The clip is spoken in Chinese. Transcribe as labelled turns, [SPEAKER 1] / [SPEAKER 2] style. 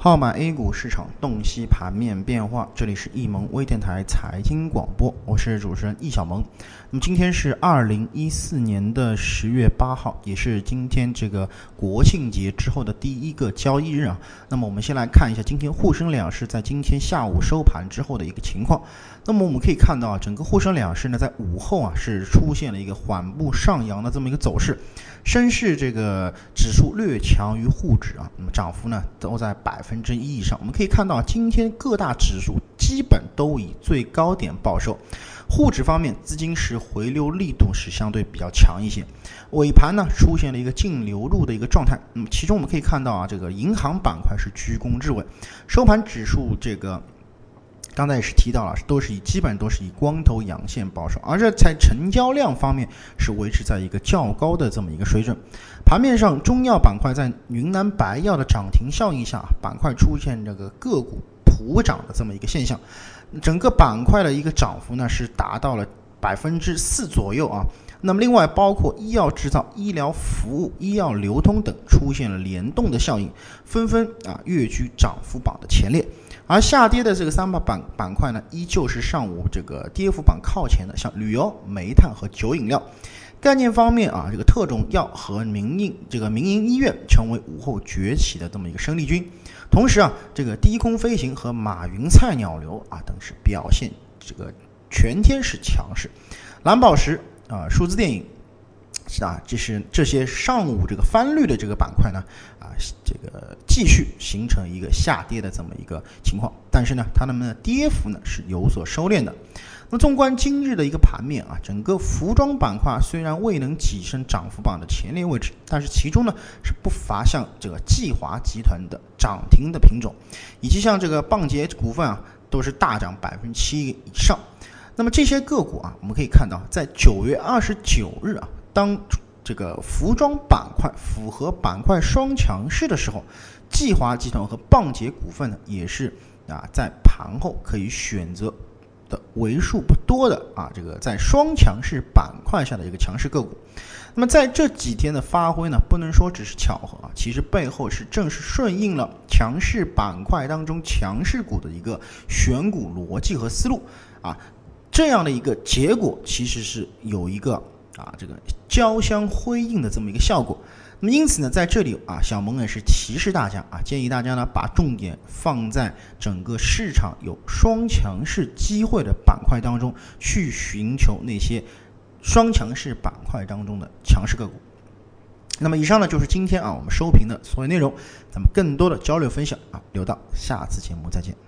[SPEAKER 1] 号码 A 股市场洞悉盘面变化，这里是易盟微电台财经广播，我是主持人易小萌。那么今天是二零一四年的十月八号，也是今天这个国庆节之后的第一个交易日啊。那么我们先来看一下今天沪深两市在今天下午收盘之后的一个情况。那么我们可以看到啊，整个沪深两市呢在午后啊是出现了一个缓步上扬的这么一个走势，深市这个指数略强于沪指啊，那么涨幅呢都在百。分之一以上，我们可以看到，今天各大指数基本都以最高点报收。沪指方面，资金是回流力度是相对比较强一些。尾盘呢，出现了一个净流入的一个状态。那么，其中我们可以看到啊，这个银行板块是居功至伟。收盘指数这个。刚才也是提到了，都是以基本都是以光头阳线报收，而这在成交量方面是维持在一个较高的这么一个水准。盘面上，中药板块在云南白药的涨停效应下，板块出现这个个股普涨的这么一个现象，整个板块的一个涨幅呢是达到了百分之四左右啊。那么另外包括医药制造、医疗服务、医药流通等出现了联动的效应，纷纷啊跃居涨幅榜的前列。而下跌的这个三把板板块呢，依旧是上午这个跌幅榜靠前的，像旅游、煤炭和酒饮料。概念方面啊，这个特种药和民营这个民营医院成为午后崛起的这么一个生力军。同时啊，这个低空飞行和马云菜鸟流啊等是表现这个全天是强势。蓝宝石啊，数字电影。是啊，这是这些上午这个翻绿的这个板块呢，啊，这个继续形成一个下跌的这么一个情况，但是呢，它们的跌幅呢是有所收敛的。那纵观今日的一个盘面啊，整个服装板块虽然未能跻身涨幅榜的前列位置，但是其中呢是不乏像这个季华集团的涨停的品种，以及像这个棒捷股份啊，都是大涨百分之七以上。那么这些个股啊，我们可以看到，在九月二十九日啊。当这个服装板块符合板块双强势的时候，季华集团和棒杰股份呢，也是啊在盘后可以选择的为数不多的啊这个在双强势板块下的一个强势个股。那么在这几天的发挥呢，不能说只是巧合啊，其实背后是正是顺应了强势板块当中强势股的一个选股逻辑和思路啊，这样的一个结果其实是有一个。啊，这个交相辉映的这么一个效果。那么因此呢，在这里啊，小萌也是提示大家啊，建议大家呢把重点放在整个市场有双强势机会的板块当中，去寻求那些双强势板块当中的强势个股。那么以上呢就是今天啊我们收评的所有内容，咱们更多的交流分享啊，留到下次节目再见。